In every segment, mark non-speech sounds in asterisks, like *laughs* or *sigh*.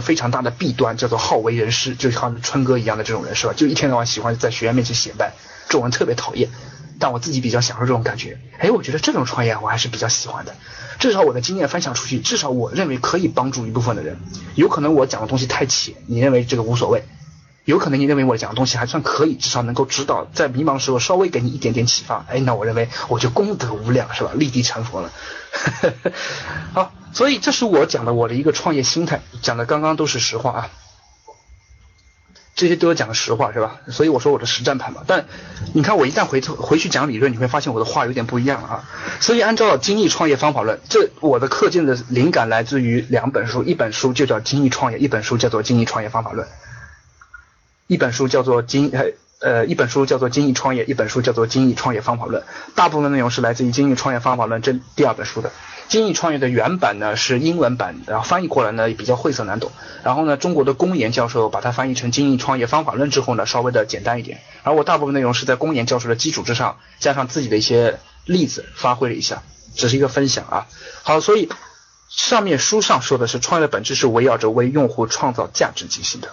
非常大的弊端叫做好为人师，就像春哥一样的这种人是吧？就一天到晚喜欢在学员面前显摆，这种人特别讨厌。但我自己比较享受这种感觉，哎，我觉得这种创业我还是比较喜欢的。至少我的经验分享出去，至少我认为可以帮助一部分的人。有可能我讲的东西太浅，你认为这个无所谓；有可能你认为我讲的东西还算可以，至少能够指导，在迷茫时候稍微给你一点点启发。哎，那我认为我就功德无量是吧？立地成佛了。*laughs* 好。所以这是我讲的我的一个创业心态，讲的刚刚都是实话啊，这些都是讲的实话是吧？所以我说我的实战派嘛。但你看我一旦回头回去讲理论，你会发现我的话有点不一样啊。所以按照精益创业方法论，这我的课件的灵感来自于两本书，一本书就叫精益创业，一本书叫做精益创业方法论。一本书叫做精呃呃一本书叫做精益创业，一本书叫做精益创业方法论。大部分内容是来自于精益创业方法论这第二本书的。精益创业的原版呢是英文版，然后翻译过来呢也比较晦涩难懂。然后呢，中国的公研教授把它翻译成精益创业方法论之后呢，稍微的简单一点。而我大部分内容是在公研教授的基础之上，加上自己的一些例子发挥了一下，只是一个分享啊。好，所以上面书上说的是创业的本质是围绕着为用户创造价值进行的。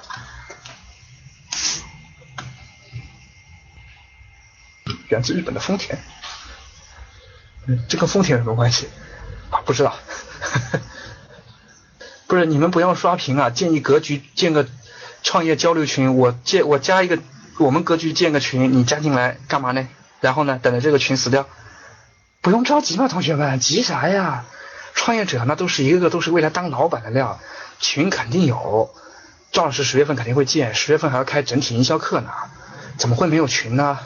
源自日本的丰田，嗯，这跟丰田有什么关系？不知道，*laughs* 不是你们不要刷屏啊！建议格局建个创业交流群，我建我加一个，我们格局建个群，你加进来干嘛呢？然后呢，等着这个群死掉？不用着急嘛，同学们，急啥呀？创业者那都是一个个都是未来当老板的料，群肯定有。赵老师十月份肯定会建，十月份还要开整体营销课呢，怎么会没有群呢？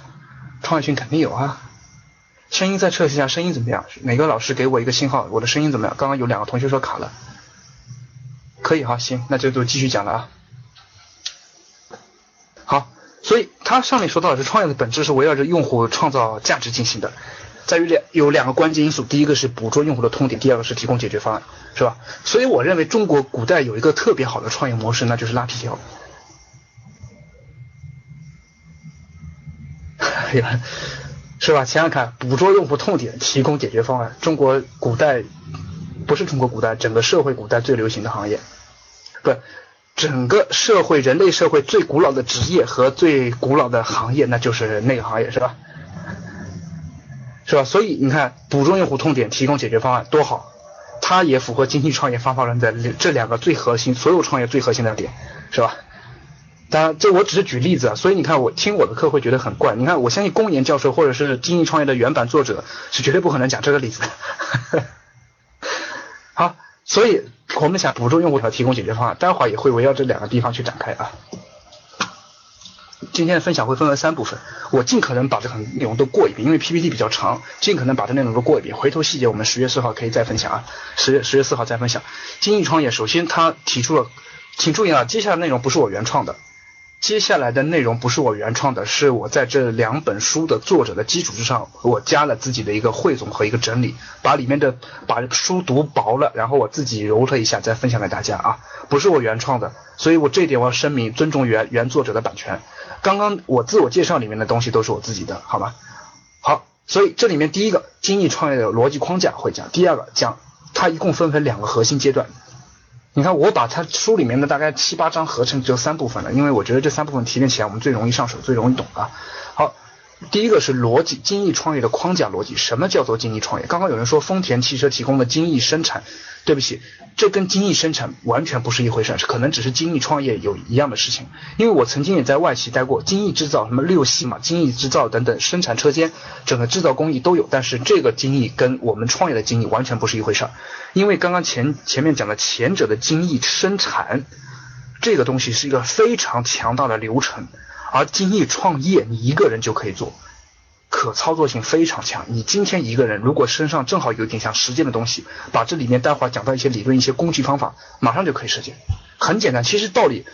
创业群肯定有啊。声音再测试一下，声音怎么样？哪个老师给我一个信号？我的声音怎么样？刚刚有两个同学说卡了，可以哈，行，那就就继续讲了啊。好，所以他上面说到的是创业的本质是围绕着用户创造价值进行的，在于两有两个关键因素，第一个是捕捉用户的痛点，第二个是提供解决方案，是吧？所以我认为中国古代有一个特别好的创业模式，那就是拉皮条。哎呀。是吧？想想看，捕捉用户痛点，提供解决方案。中国古代不是中国古代，整个社会古代最流行的行业，不，整个社会人类社会最古老的职业和最古老的行业，那就是那个行业，是吧？是吧？所以你看，捕捉用户痛点，提供解决方案，多好！它也符合经济创业方法论的这两个最核心，所有创业最核心的点，是吧？当然，这我只是举例子啊，所以你看我听我的课会觉得很怪。你看，我相信公研教授或者是精益创业的原版作者是绝对不可能讲这个例子的。*laughs* 好，所以我们想捕捉用户和提供解决方案，待会儿也会围绕这两个地方去展开啊。今天的分享会分为三部分，我尽可能把这个内容都过一遍，因为 PPT 比较长，尽可能把这内容都过一遍。回头细节我们十月四号可以再分享啊，十月十月四号再分享。精益创业首先他提出了，请注意啊，接下来内容不是我原创的。接下来的内容不是我原创的，是我在这两本书的作者的基础之上，我加了自己的一个汇总和一个整理，把里面的把书读薄了，然后我自己揉了一下，再分享给大家啊，不是我原创的，所以我这一点我要声明，尊重原原作者的版权。刚刚我自我介绍里面的东西都是我自己的，好吗？好，所以这里面第一个精益创业的逻辑框架会讲，第二个讲它一共分为两个核心阶段。你看，我把它书里面的大概七八章合成只有三部分了，因为我觉得这三部分提炼起来我们最容易上手，最容易懂啊。第一个是逻辑，精益创业的框架逻辑。什么叫做精益创业？刚刚有人说丰田汽车提供的精益生产。对不起，这跟精益生产完全不是一回事，可能只是精益创业有一样的事情。因为我曾经也在外企待过，精益制造什么六系嘛，精益制造等等，生产车间整个制造工艺都有，但是这个精益跟我们创业的精益完全不是一回事。因为刚刚前前面讲的前者的精益生产这个东西是一个非常强大的流程，而精益创业你一个人就可以做。可操作性非常强。你今天一个人如果身上正好有点像实践的东西，把这里面待会儿讲到一些理论、一些工具方法，马上就可以实践。很简单，其实道理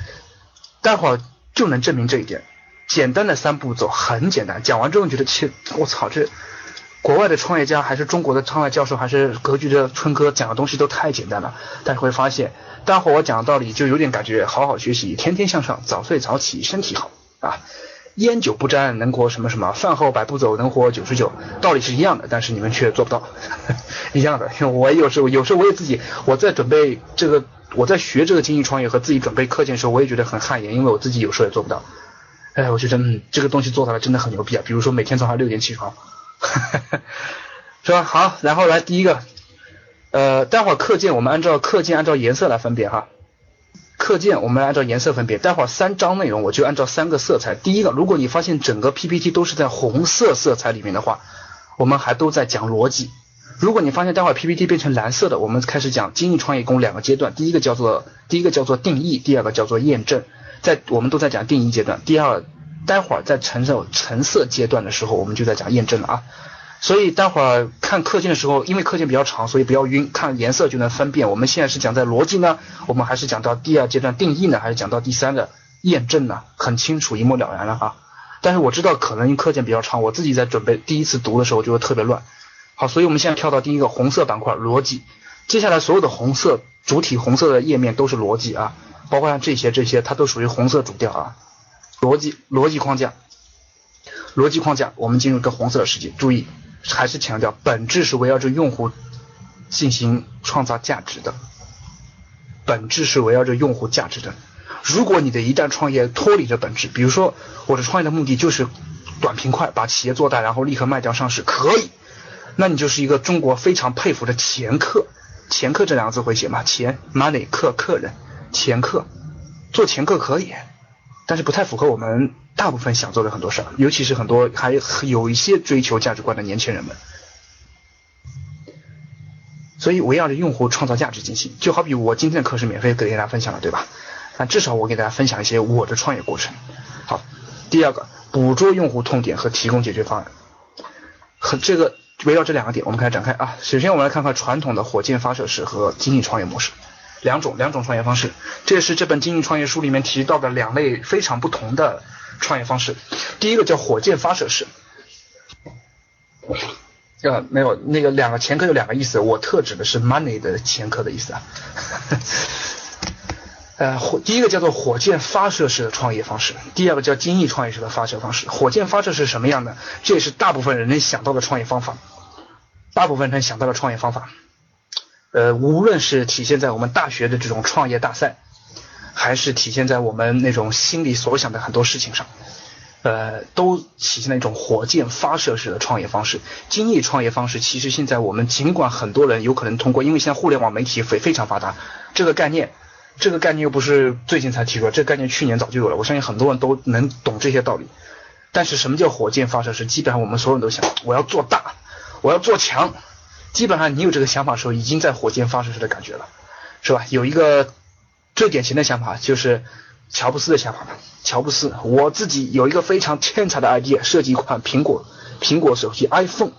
待会儿就能证明这一点。简单的三步走很简单，讲完之后你觉得，切，我操，这国外的创业家还是中国的创业教授还是格局的春哥讲的东西都太简单了。但是会发现，待会儿我讲的道理就有点感觉，好好学习，天天向上，早睡早起，身体好啊。烟酒不沾能活什么什么，饭后百步走能活九十九，道理是一样的，但是你们却做不到，*laughs* 一样的。*laughs* 我有时候有时候我也自己我在准备这个，我在学这个精益创业和自己准备课件的时候，我也觉得很汗颜，因为我自己有时候也做不到。哎，我觉得嗯，这个东西做出来真的很牛逼啊！比如说每天早上六点起床，*laughs* 是吧？好，然后来第一个，呃，待会儿课件我们按照课件按照颜色来分别哈。课件我们按照颜色分别，待会儿三章内容我就按照三个色彩。第一个，如果你发现整个 PPT 都是在红色色彩里面的话，我们还都在讲逻辑。如果你发现待会儿 PPT 变成蓝色的，我们开始讲精益创业工两个阶段，第一个叫做第一个叫做定义，第二个叫做验证。在我们都在讲定义阶段，第二，待会儿在橙色橙色阶段的时候，我们就在讲验证了啊。所以待会儿看课件的时候，因为课件比较长，所以不要晕，看颜色就能分辨。我们现在是讲在逻辑呢，我们还是讲到第二阶段定义呢，还是讲到第三个验证呢？很清楚，一目了然了哈。但是我知道可能课件比较长，我自己在准备第一次读的时候就会特别乱。好，所以我们现在跳到第一个红色板块逻辑，接下来所有的红色主体红色的页面都是逻辑啊，包括像这些这些，它都属于红色主调啊。逻辑逻辑框架，逻辑框架，我们进入一个红色的世界，注意。还是强调，本质是围绕着用户进行创造价值的，本质是围绕着用户价值的。如果你的一旦创业脱离了本质，比如说我的创业的目的就是短平快，把企业做大，然后立刻卖掉上市，可以，那你就是一个中国非常佩服的掮客。掮客这两个字会写吗？钱 money 客客人，掮客做掮客可以，但是不太符合我们。大部分想做的很多事儿，尤其是很多还有一些追求价值观的年轻人们，所以围绕着用户创造价值进行。就好比我今天的课是免费给大家分享了，对吧？那至少我给大家分享一些我的创业过程。好，第二个，捕捉用户痛点和提供解决方案。和这个围绕这两个点，我们开始展开啊。首先，我们来看看传统的火箭发射式和精益创业模式。两种两种创业方式，这是这本精益创业书里面提到的两类非常不同的。创业方式，第一个叫火箭发射式，呃，没有那个两个前科有两个意思，我特指的是 money 的前科的意思啊。*laughs* 呃，火第一个叫做火箭发射式的创业方式，第二个叫精益创业式的发射方式。火箭发射是什么样的？这也是大部分人能想到的创业方法，大部分人能想到的创业方法。呃，无论是体现在我们大学的这种创业大赛。还是体现在我们那种心里所想的很多事情上，呃，都体现了一种火箭发射式的创业方式。精益创业方式，其实现在我们尽管很多人有可能通过，因为现在互联网媒体非非常发达，这个概念，这个概念又不是最近才提出来，这个概念去年早就有了。我相信很多人都能懂这些道理。但是什么叫火箭发射式？基本上我们所有人都想，我要做大，我要做强。基本上你有这个想法的时候，已经在火箭发射式的感觉了，是吧？有一个。最典型的想法就是乔布斯的想法吧。乔布斯，我自己有一个非常天才的 idea，设计一款苹果苹果手机 iPhone。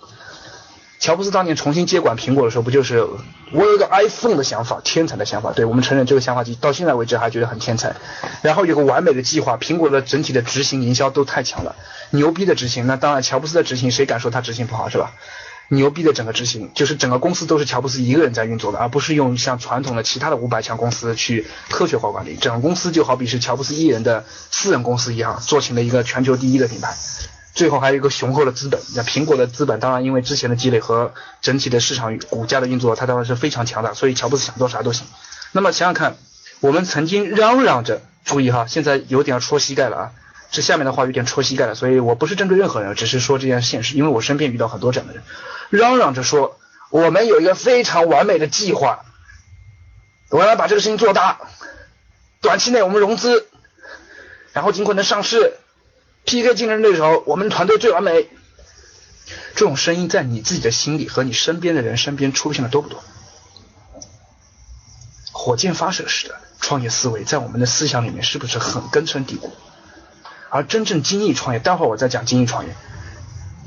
乔布斯当年重新接管苹果的时候，不就是我有一个 iPhone 的想法，天才的想法。对我们承认这个想法，到现在为止还觉得很天才。然后有个完美的计划，苹果的整体的执行营销都太强了，牛逼的执行。那当然，乔布斯的执行，谁敢说他执行不好，是吧？牛逼的整个执行，就是整个公司都是乔布斯一个人在运作的，而不是用像传统的其他的五百强公司去科学化管理。整个公司就好比是乔布斯一人的私人公司一样，做成了一个全球第一的品牌。最后还有一个雄厚的资本，那苹果的资本当然因为之前的积累和整体的市场股价的运作，它当然是非常强大，所以乔布斯想做啥都行。那么想想看，我们曾经嚷嚷着，注意哈，现在有点要戳膝盖了啊。这下面的话有点戳膝盖了，所以我不是针对任何人，只是说这件现实，因为我身边遇到很多这样的人，嚷嚷着说我们有一个非常完美的计划，我要把这个事情做大，短期内我们融资，然后尽可能上市，PK 竞争对手，我们团队最完美。这种声音在你自己的心里和你身边的人身边出现的多不多？火箭发射式的创业思维在我们的思想里面是不是很根深蒂固？而真正精益创业，待会儿我再讲精益创业。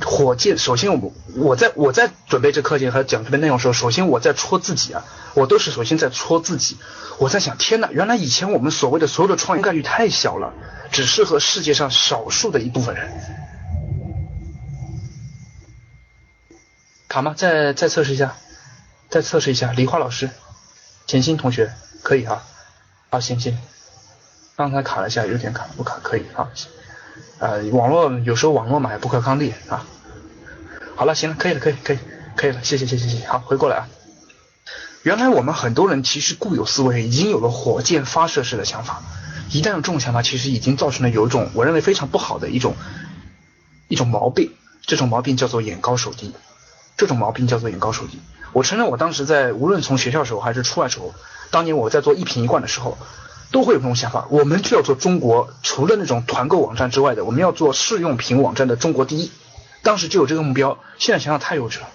火箭，首先我我在我在准备这课件和讲这边内容时候，首先我在戳自己啊，我都是首先在戳自己。我在想，天呐，原来以前我们所谓的所有的创业概率太小了，只适合世界上少数的一部分人。卡吗？再再测试一下，再测试一下。李化老师，甜心同学，可以哈。好，行行。刚才卡了一下，有点卡，不卡可以啊。呃，网络有时候网络嘛也不可抗力啊。好了，行了，可以了，可以，可以，可以了，谢谢，谢谢，谢谢。好，回过来啊。原来我们很多人其实固有思维已经有了火箭发射式的想法，一旦有这种想法，其实已经造成了有一种我认为非常不好的一种一种毛病，这种毛病叫做眼高手低，这种毛病叫做眼高手低。我承认我当时在无论从学校时候还是出来时候，当年我在做一瓶一罐的时候。都会有这种想法，我们就要做中国除了那种团购网站之外的，我们要做试用品网站的中国第一。当时就有这个目标，现在想想太幼稚了。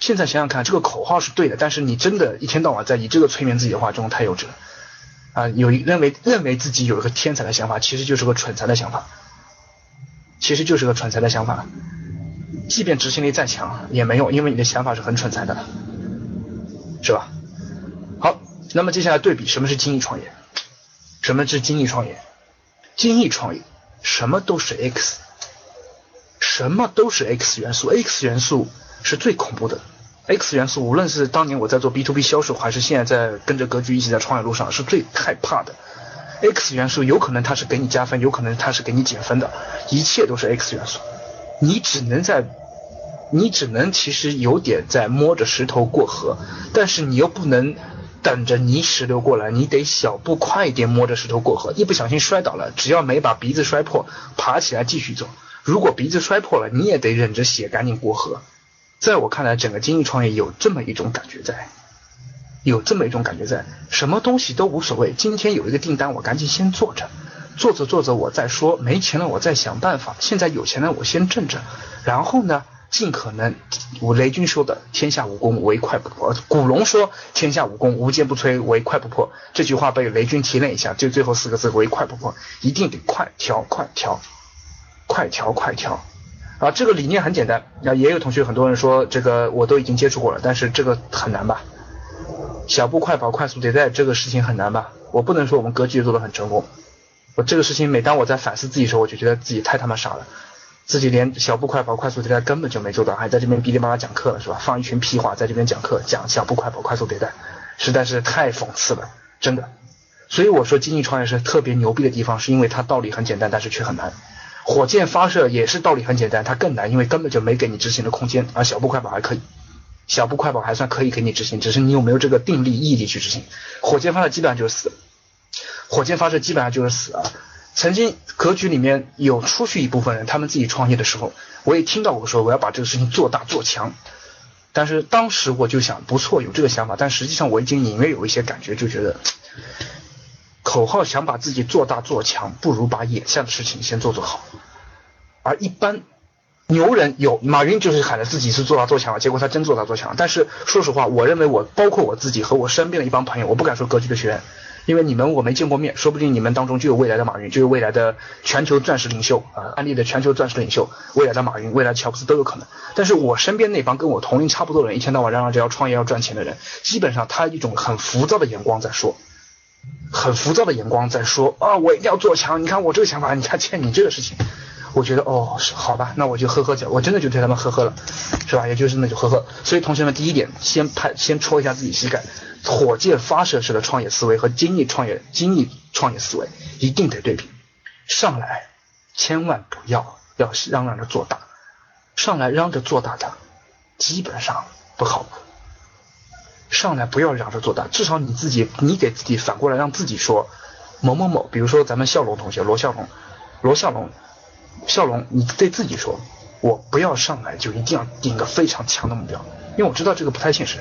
现在想想看，这个口号是对的，但是你真的一天到晚在以这个催眠自己的话，这种太幼稚了。啊，有一认为认为自己有一个天才的想法，其实就是个蠢材的想法，其实就是个蠢材的想法。即便执行力再强也没用，因为你的想法是很蠢材的，是吧？好，那么接下来对比什么是精益创业。什么是精益创业？精益创业，什么都是 X，什么都是 X 元素，X 元素是最恐怖的。X 元素无论是当年我在做 B to B 销售，还是现在在跟着格局一起在创业路上，是最害怕的。X 元素有可能它是给你加分，有可能它是给你减分的，一切都是 X 元素。你只能在，你只能其实有点在摸着石头过河，但是你又不能。等着泥石流过来，你得小步快一点摸着石头过河，一不小心摔倒了，只要没把鼻子摔破，爬起来继续走。如果鼻子摔破了，你也得忍着血赶紧过河。在我看来，整个精益创业有这么一种感觉在，有这么一种感觉在，什么东西都无所谓。今天有一个订单，我赶紧先做着，做着做着我再说，没钱了我再想办法。现在有钱了我先挣着，然后呢？尽可能，我雷军说的“天下武功，唯快不破”。古龙说“天下武功，无坚不摧，唯快不破”。这句话被雷军提炼一下，就最后四个字“唯快不破”，一定得快调快调，快调快调。啊，这个理念很简单。那也有同学，很多人说这个我都已经接触过了，但是这个很难吧？小步快跑，快速迭代，这个事情很难吧？我不能说我们格局做的很成功。我这个事情，每当我在反思自己时候，我就觉得自己太他妈傻了。自己连小步快跑、快速迭代根本就没做到，还在这边哔哩吧啦讲课了是吧？放一群屁话在这边讲课，讲小步快跑、快速迭代，实在是太讽刺了，真的。所以我说经济创业是特别牛逼的地方，是因为它道理很简单，但是却很难。火箭发射也是道理很简单，它更难，因为根本就没给你执行的空间。而小步快跑还可以，小步快跑还算可以给你执行，只是你有没有这个定力、毅力去执行。火箭发射基本上就是死，火箭发射基本上就是死啊。曾经格局里面有出去一部分人，他们自己创业的时候，我也听到过说我要把这个事情做大做强。但是当时我就想，不错，有这个想法，但实际上我已经隐约有一些感觉，就觉得口号想把自己做大做强，不如把眼下的事情先做做好。而一般牛人有马云就是喊着自己是做大做强，结果他真做大做强。但是说实话，我认为我包括我自己和我身边的一帮朋友，我不敢说格局的学员。因为你们我没见过面，说不定你们当中就有未来的马云，就有未来的全球钻石领袖啊，安利的全球钻石领袖，未来的马云，未来乔布斯都有可能。但是我身边那帮跟我同龄差不多的人，一天到晚嚷嚷着要创业要赚钱的人，基本上他一种很浮躁的眼光在说，很浮躁的眼光在说啊，我一定要做强，你看我这个想法，你看欠你这个事情。我觉得哦，是好吧，那我就呵呵脚，我真的就对他们呵呵了，是吧？也就是那就呵呵。所以同学们，第一点，先拍，先戳一下自己膝盖。火箭发射式的创业思维和精益创业、精益创业思维一定得对比。上来千万不要要嚷嚷着做大，上来嚷着做大的，基本上不靠谱。上来不要嚷着做大，至少你自己，你给自己反过来让自己说某某某，比如说咱们笑龙同学罗笑龙，罗笑龙。笑容，你对自己说，我不要上来就一定要定一个非常强的目标，因为我知道这个不太现实。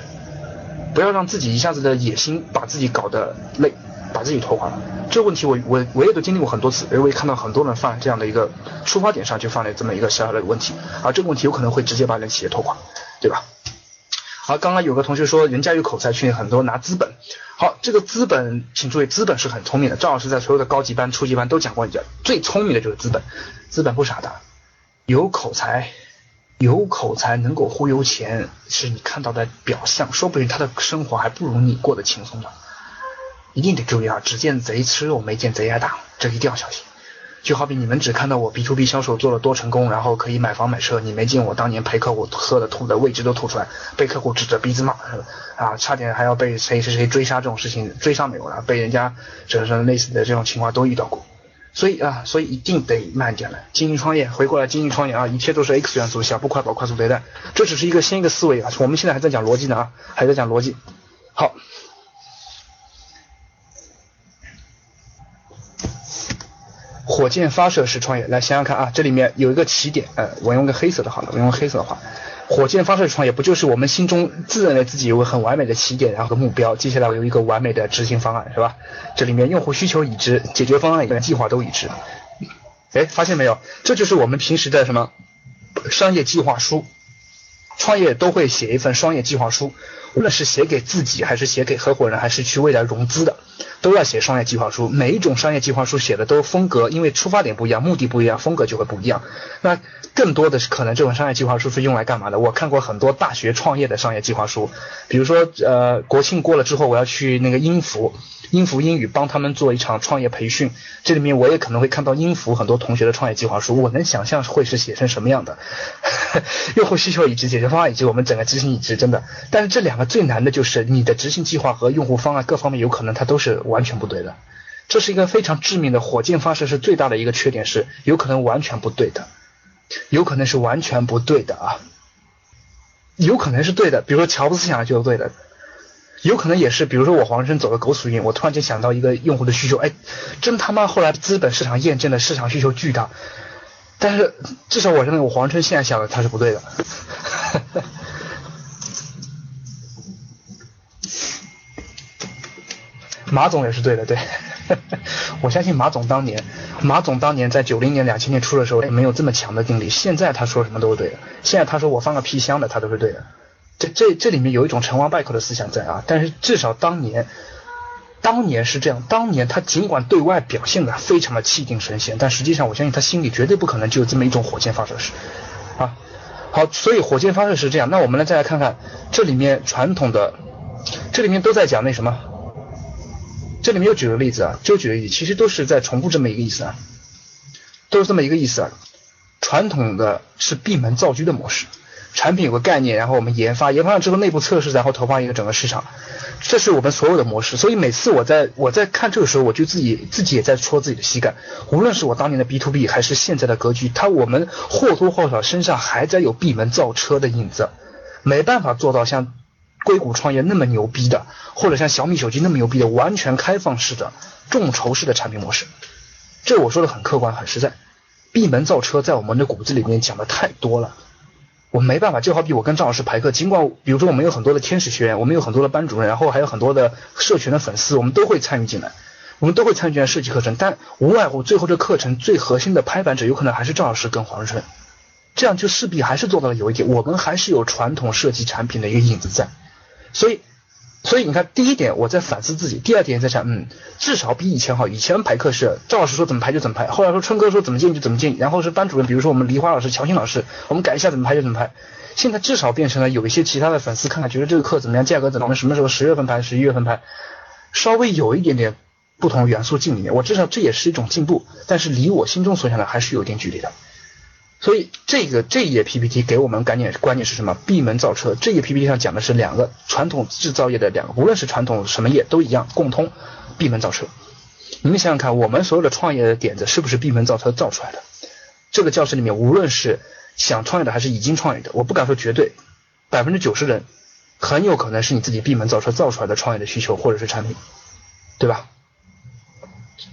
不要让自己一下子的野心把自己搞得累，把自己拖垮了。这个问题我我我也都经历过很多次，因为我也看到很多人犯这样的一个出发点上就犯了这么一个小小的问题，而这个问题有可能会直接把人企业拖垮，对吧？好，刚刚有个同学说人家有口才，训练很多拿资本。好，这个资本，请注意，资本是很聪明的。赵老师在所有的高级班、初级班都讲过一句，最聪明的就是资本，资本不傻的，有口才，有口才能够忽悠钱，是你看到的表象，说不定他的生活还不如你过得轻松呢。一定得注意啊！只见贼吃肉，没见贼挨打，这一定要小心。就好比你们只看到我 B to B 销售做了多成功，然后可以买房买车，你没见我当年陪客户喝的吐的，位置都吐出来，被客户指着鼻子骂，啊，差点还要被谁谁谁追杀这种事情追杀没有了，被人家这是类似的这种情况都遇到过。所以啊，所以一定得慢点来经营创业，回过来经营创业啊，一切都是 X 元素，小步快跑，快速迭代，这只是一个先一个思维啊。我们现在还在讲逻辑呢啊，还在讲逻辑。好。火箭发射式创业，来想想看啊，这里面有一个起点，呃，我用个黑色的好了，我用黑色的画。火箭发射式创业不就是我们心中自认为自己有个很完美的起点，然后个目标，接下来我有一个完美的执行方案，是吧？这里面用户需求已知，解决方案也计划都已知。哎，发现没有？这就是我们平时的什么商业计划书，创业都会写一份商业计划书。无论是写给自己，还是写给合伙人，还是去未来融资的，都要写商业计划书。每一种商业计划书写的都风格，因为出发点不一样，目的不一样，风格就会不一样。那更多的是可能这种商业计划书是用来干嘛的？我看过很多大学创业的商业计划书，比如说呃国庆过了之后，我要去那个音符。音符英语帮他们做一场创业培训，这里面我也可能会看到音符很多同学的创业计划书，我能想象会是写成什么样的。用户需求以及，解决方案以及我们整个执行以及，真的。但是这两个最难的就是你的执行计划和用户方案各方面有可能它都是完全不对的，这是一个非常致命的火箭发射是最大的一个缺点是有可能完全不对的，有可能是完全不对的啊，有可能是对的，比如说乔布斯想的就是对的。有可能也是，比如说我黄生走了狗屎运，我突然间想到一个用户的需求，哎，真他妈后来资本市场验证的市场需求巨大，但是至少我认为我黄春现在想的他是不对的。马总也是对的，对，*laughs* 我相信马总当年，马总当年在九零年、两千年初的时候也没有这么强的定力，现在他说什么都是对的，现在他说我放个皮箱的，他都是对的。这这这里面有一种成王败寇的思想在啊，但是至少当年，当年是这样，当年他尽管对外表现的非常的气定神闲，但实际上我相信他心里绝对不可能就有这么一种火箭发射式啊。好，所以火箭发射是这样，那我们来再来看看这里面传统的，这里面都在讲那什么，这里面又举个例子啊，就举个例子，其实都是在重复这么一个意思啊，都是这么一个意思啊，传统的是闭门造车的模式。产品有个概念，然后我们研发，研发了之后内部测试，然后投放一个整个市场，这是我们所有的模式。所以每次我在我在看这个时候，我就自己自己也在戳自己的膝盖。无论是我当年的 B to B，还是现在的格局，它我们或多或少身上还在有闭门造车的影子，没办法做到像硅谷创业那么牛逼的，或者像小米手机那么牛逼的完全开放式的众筹式的产品模式。这我说的很客观很实在，闭门造车在我们的骨子里面讲的太多了。我没办法，就好比我跟赵老师排课，尽管比如说我们有很多的天使学员，我们有很多的班主任，然后还有很多的社群的粉丝，我们都会参与进来，我们都会参与进来设计课程，但无外乎最后这课程最核心的拍板者有可能还是赵老师跟黄日春，这样就势必还是做到了有一点，我们还是有传统设计产品的一个影子在，所以。所以你看，第一点我在反思自己，第二点在想，嗯，至少比以前好。以前排课是赵老师说怎么排就怎么排，后来说春哥说怎么进就怎么进，然后是班主任，比如说我们梨花老师、乔欣老师，我们改一下怎么排就怎么排。现在至少变成了有一些其他的粉丝看看，觉得这个课怎么样，价格怎么样，什么时候十月份排，十一月份排，稍微有一点点不同元素进里面，我至少这也是一种进步，但是离我心中所想的还是有一点距离的。所以这个这一页 PPT 给我们概念观念是什么？闭门造车。这页 PPT 上讲的是两个传统制造业的两个，无论是传统什么业都一样，共通闭门造车。你们想想看，我们所有的创业的点子是不是闭门造车造出来的？这个教室里面，无论是想创业的还是已经创业的，我不敢说绝对，百分之九十人很有可能是你自己闭门造车造出来的创业的需求或者是产品，对吧？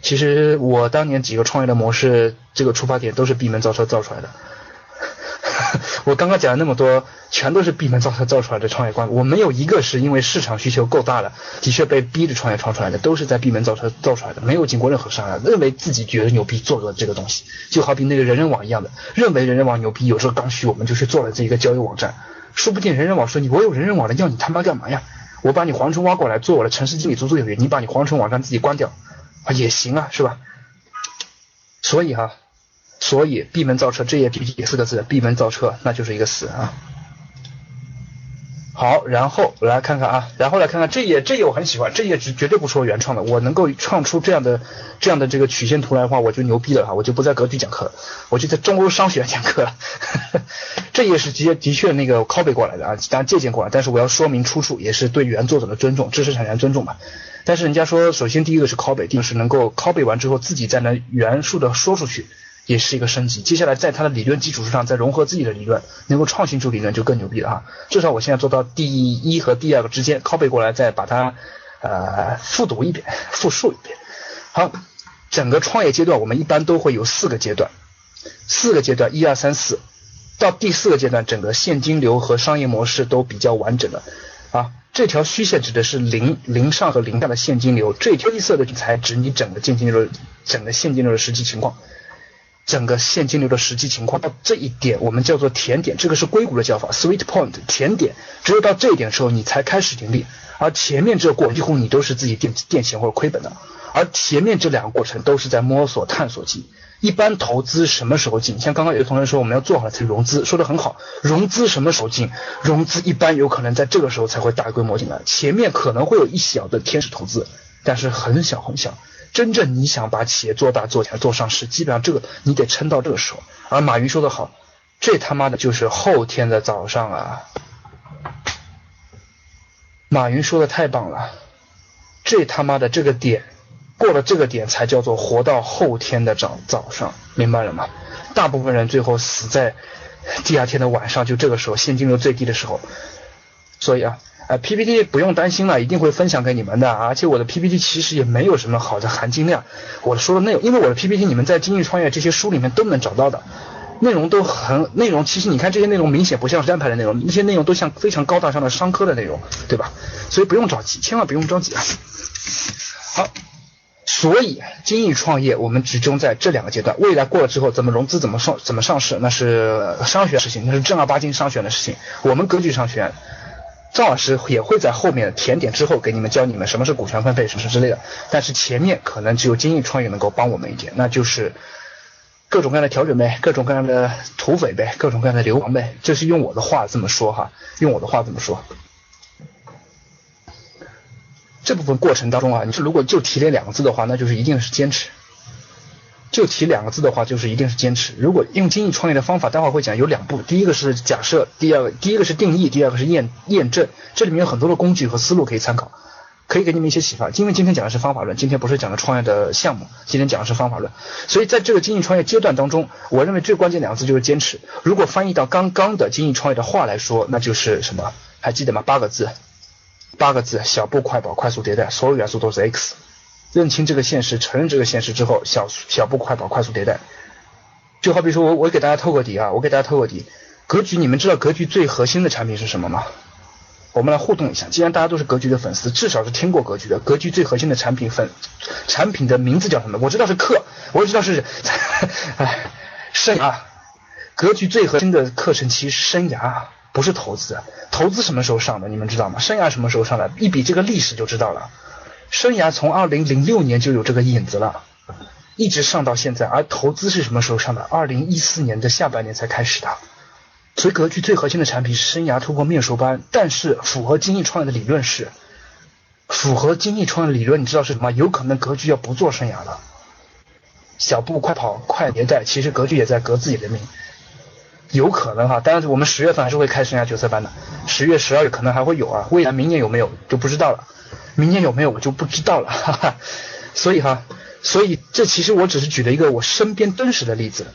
其实我当年几个创业的模式，这个出发点都是闭门造车造出来的。*laughs* 我刚刚讲了那么多，全都是闭门造车造出来的创业观。我没有一个是因为市场需求够大了，的确被逼着创业创出来的，都是在闭门造车造出来的，没有经过任何商量，认为自己觉得牛逼做了这个东西，就好比那个人人网一样的，认为人人网牛逼，有时候刚需，我们就去做了这一个交友网站。说不定人人网说你我有人人网的，要你他妈干嘛呀？我把你黄春挖过来做我的城市经理，足足有余。你把你黄春网站自己关掉。也行啊，是吧？所以哈，所以闭门造车，这页 PPT 四个字，闭门造车，那就是一个死啊。好，然后来看看啊，然后来看看这页，这页我很喜欢，这页绝绝对不是我原创的，我能够创出这样的这样的这个曲线图来的话，我就牛逼了哈，我就不在格局讲课了，我就在中欧商学院讲课了。*laughs* 这页是直接的确那个 copy 过来的啊，当然借鉴过来，但是我要说明出处，也是对原作者的尊重，知识产权尊重嘛。但是人家说，首先第一个是 copy，第二是能够 copy 完之后自己再能原述的说出去。也是一个升级，接下来在它的理论基础之上再融合自己的理论，能够创新出理论就更牛逼了哈。至少我现在做到第一和第二个之间 copy 过来，再把它呃复读一遍，复述一遍。好，整个创业阶段我们一般都会有四个阶段，四个阶段一二三四，到第四个阶段整个现金流和商业模式都比较完整了啊。这条虚线指的是零零上和零下的现金流，这条黑色的才指你整个现金流整个现金流的实际情况。整个现金流的实际情况到这一点，我们叫做甜点，这个是硅谷的叫法，sweet point，甜点。只有到这一点的时候，你才开始盈利，而前面这个过几乎你都是自己垫垫钱或者亏本的。而前面这两个过程都是在摸索探索期。一般投资什么时候进？像刚刚有个同学说，我们要做好了才融资，说的很好。融资什么时候进？融资一般有可能在这个时候才会大规模进来，前面可能会有一小的天使投资，但是很小很小。真正你想把企业做大、做起来、做上市，基本上这个你得撑到这个时候。而马云说的好，这他妈的就是后天的早上啊！马云说的太棒了，这他妈的这个点过了这个点才叫做活到后天的早早上，明白了吗？大部分人最后死在第二天的晚上，就这个时候现金流最低的时候。所以啊。啊，PPT 不用担心了，一定会分享给你们的。而且我的 PPT 其实也没有什么好的含金量。我说的内容，因为我的 PPT 你们在《经济创业》这些书里面都能找到的，内容都很内容。其实你看这些内容明显不像是单排的内容，那些内容都像非常高大上的商科的内容，对吧？所以不用着急，千万不用着急啊。好，所以精益创业我们集中在这两个阶段。未来过了之后，怎么融资，怎么上，怎么上市，那是商学的事情，那是正儿八经商学的事情。我们格局商学院。赵老师也会在后面甜点之后给你们教你们什么是股权分配什么是之类的，但是前面可能只有精益创业能够帮我们一点，那就是各种各样的调整呗，各种各样的土匪呗，各种各样的流氓呗，这是用我的话这么说哈，用我的话这么说。这部分过程当中啊，你说如果就提这两个字的话，那就是一定是坚持。就提两个字的话，就是一定是坚持。如果用精益创业的方法，待会儿会讲有两步，第一个是假设，第二个第一个是定义，第二个是验验证。这里面有很多的工具和思路可以参考，可以给你们一些启发。因为今天讲的是方法论，今天不是讲的创业的项目，今天讲的是方法论。所以在这个精益创业阶段当中，我认为最关键两个字就是坚持。如果翻译到刚刚的精益创业的话来说，那就是什么？还记得吗？八个字，八个字：小步快跑，快速迭代，所有元素都是 X。认清这个现实，承认这个现实之后，小小步快跑，快速迭代。就好比说我我给大家透个底啊，我给大家透个底。格局，你们知道格局最核心的产品是什么吗？我们来互动一下。既然大家都是格局的粉丝，至少是听过格局的。格局最核心的产品粉产品的名字叫什么？我知道是课，我知道是 *laughs* 哎生涯。格局最核心的课程其实生涯，不是投资。投资什么时候上的？你们知道吗？生涯什么时候上的？一比这个历史就知道了。生涯从二零零六年就有这个影子了，一直上到现在。而投资是什么时候上的？二零一四年的下半年才开始的。所以格局最核心的产品是生涯突破面授班，但是符合精益创业的理论是，符合精益创业理论，你知道是什么？有可能格局要不做生涯了，小步快跑，快迭代。其实格局也在革自己的命，有可能哈。当然，我们十月份还是会开生涯决策班的，十月、十二月可能还会有啊。未来明年有没有就不知道了。明年有没有我就不知道了，*laughs* 哈哈。所以哈，所以这其实我只是举了一个我身边真实的例子，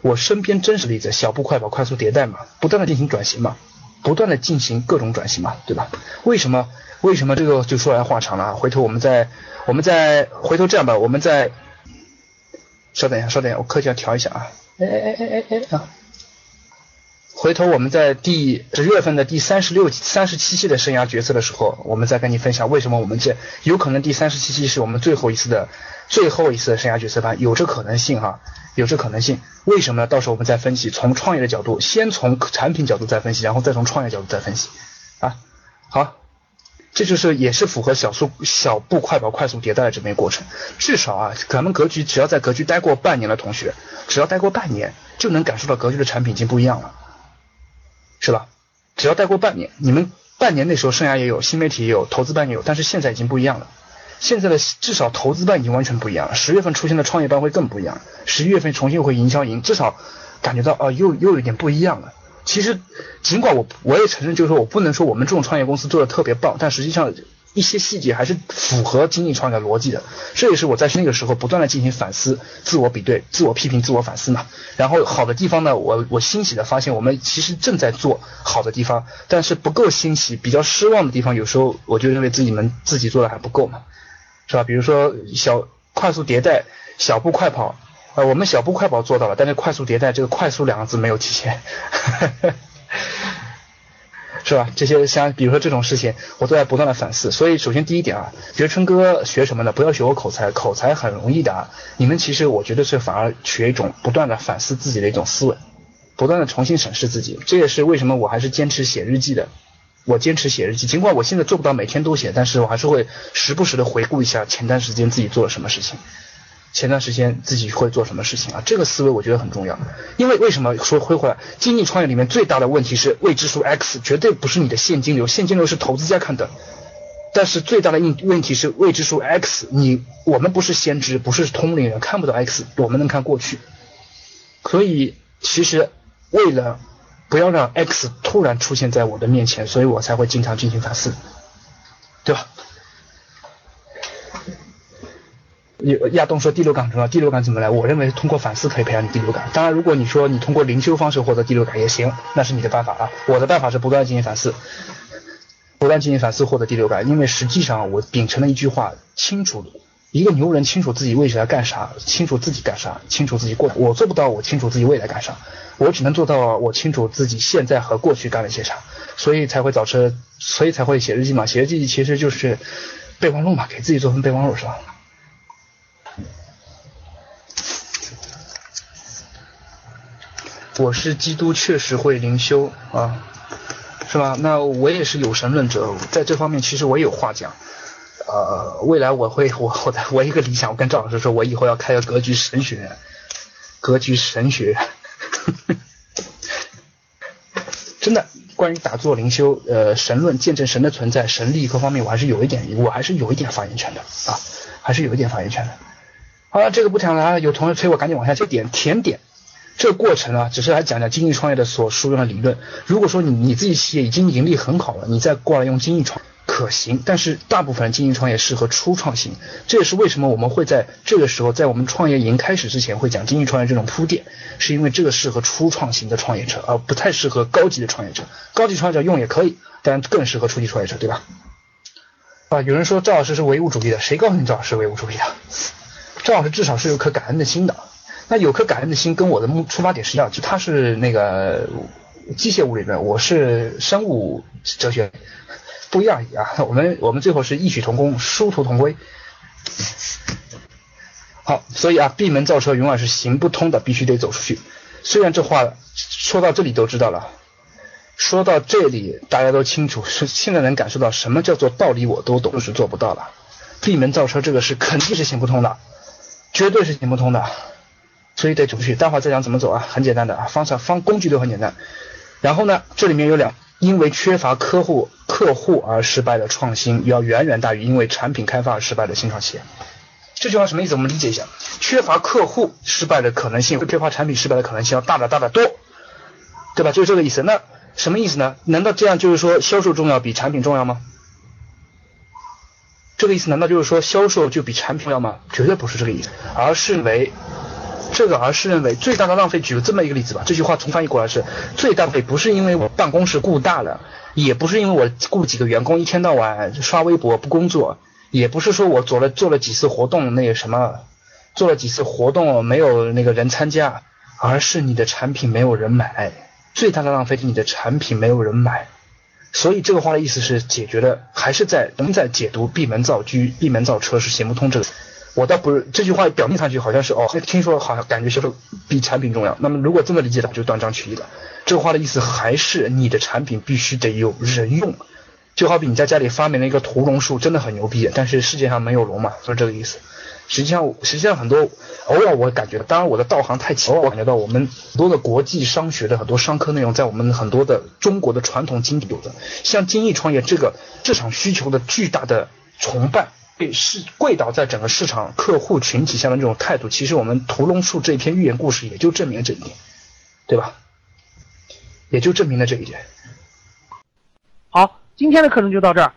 我身边真实例子，小步快跑，快速迭代嘛，不断的进行转型嘛，不断的进行各种转型嘛，对吧？为什么？为什么这个就说来话长了啊？回头我们再，我们再回头这样吧，我们再稍等一下，稍等一下，我课件调一下啊。哎哎哎哎哎啊！回头我们在第十月份的第三十六、三十七期的生涯决策的时候，我们再跟你分享为什么我们这有可能第三十七期是我们最后一次的最后一次的生涯决策班，有这可能性哈，有这可能性。为什么呢？到时候我们再分析，从创业的角度，先从产品角度再分析，然后再从创业角度再分析啊。好，这就是也是符合小速小步快跑、快速迭代的这么一个过程。至少啊，咱们格局只要在格局待过半年的同学，只要待过半年，就能感受到格局的产品已经不一样了，是吧？只要待过半年，你们半年那时候生涯也有，新媒体也有，投资班也有，但是现在已经不一样了。现在的至少投资班已经完全不一样了，十月份出现的创业班会更不一样，十一月份重新会营销营，至少感觉到啊，又又有点不一样了。其实，尽管我我也承认，就是说我不能说我们这种创业公司做的特别棒，但实际上一些细节还是符合经济创业的逻辑的。这也是我在那个时候不断的进行反思、自我比对、自我批评、自我反思嘛。然后好的地方呢，我我欣喜的发现我们其实正在做好的地方，但是不够欣喜、比较失望的地方，有时候我就认为自己们自己做的还不够嘛，是吧？比如说小快速迭代、小步快跑。呃，我们小步快跑做到了，但是快速迭代这个“快速”两个字没有体现，*laughs* 是吧？这些像比如说这种事情，我都在不断的反思。所以首先第一点啊，学春哥学什么呢？不要学我口才，口才很容易的啊。你们其实我觉得是反而学一种不断的反思自己的一种思维，不断的重新审视自己。这也是为什么我还是坚持写日记的。我坚持写日记，尽管我现在做不到每天都写，但是我还是会时不时的回顾一下前段时间自己做了什么事情。前段时间自己会做什么事情啊？这个思维我觉得很重要，因为为什么说会回来？经济创业里面最大的问题是未知数 X，绝对不是你的现金流，现金流是投资家看的。但是最大的问问题是未知数 X，你我们不是先知，不是通灵人，看不到 X，我们能看过去。所以其实为了不要让 X 突然出现在我的面前，所以我才会经常进行反思，对吧？亚东说第六感重要，第六感怎么来？我认为通过反思可以培养你第六感。当然，如果你说你通过灵修方式获得第六感也行，那是你的办法啊。我的办法是不断进行反思，不断进行反思获得第六感。因为实际上我秉承了一句话：清楚一个牛人清楚自己为啥要干啥，清楚自己干啥，清楚自己过。我做不到，我清楚自己未来干啥，我只能做到我清楚自己现在和过去干了些啥，所以才会早车，所以才会写日记嘛。写日记其实就是备忘录嘛，给自己做份备忘录是吧？我是基督，确实会灵修啊，是吧？那我也是有神论者，在这方面其实我也有话讲。呃，未来我会，我我的我一个理想，我跟赵老师说，我以后要开个格局神学院，格局神学院。*laughs* 真的，关于打坐灵修，呃，神论见证神的存在、神力各方面，我还是有一点，我还是有一点发言权的啊，还是有一点发言权的。好了，这个不讲了，有同学催我赶紧往下接点甜点。这过程啊，只是来讲讲经济创业的所书用的理论。如果说你你自己企业已经盈利很好了，你再过来用经济创可行，但是大部分经济创业适合初创型。这也是为什么我们会在这个时候，在我们创业营开始之前会讲经济创业这种铺垫，是因为这个适合初创型的创业者，而不太适合高级的创业者。高级创业者用也可以，但更适合初级创业者，对吧？啊，有人说赵老师是唯物主义的，谁告诉你赵老师唯物主义的？赵老师至少是有颗感恩的心的。那有颗感恩的心，跟我的目出发点是一样，就他是那个机械物理论，我是生物哲学，不一样啊。*laughs* 我们我们最后是异曲同工，殊途同归。好，所以啊，闭门造车永远是行不通的，必须得走出去。虽然这话说到这里都知道了，说到这里大家都清楚，是现在能感受到什么叫做道理我都懂，就是做不到了。闭门造车这个事肯定是行不通的，绝对是行不通的。所以得走出去。待会儿再讲怎么走啊，很简单的啊，方法方工具都很简单。然后呢，这里面有两，因为缺乏客户客户而失败的创新，要远远大于因为产品开发而失败的新创企业。这句话什么意思？我们理解一下，缺乏客户失败的可能性，缺乏产品失败的可能性要大的大的多，对吧？就是这个意思。那什么意思呢？难道这样就是说销售重要比产品重要吗？这个意思难道就是说销售就比产品重要吗？绝对不是这个意思，而是为。这个而是认为最大的浪费，举个这么一个例子吧。这句话重翻译过来是：最大的不是因为我办公室雇大了，也不是因为我雇几个员工一天到晚刷微博不工作，也不是说我做了做了几次活动那个什么，做了几次活动没有那个人参加，而是你的产品没有人买。最大的浪费是你的产品没有人买。所以这个话的意思是解决的还是在仍在解读闭门造车，闭门造车是行不通这个。我倒不是这句话表面上去好像是哦，听说好像感觉销售比产品重要。那么如果这么理解的话，就断章取义了。这个话的意思还是你的产品必须得有人用，就好比你在家里发明了一个屠龙术，真的很牛逼，但是世界上没有龙嘛，就是这个意思。实际上，实际上很多偶尔我感觉，当然我的道行太浅，我感觉到我们很多的国际商学的很多商科内容，在我们很多的中国的传统经济有的，像精益创业这个市场需求的巨大的崇拜，是跪倒在整个市场客户群体下的这种态度，其实我们屠龙术这篇寓言故事也就证明了这一点，对吧？也就证明了这一点。好，今天的课程就到这儿。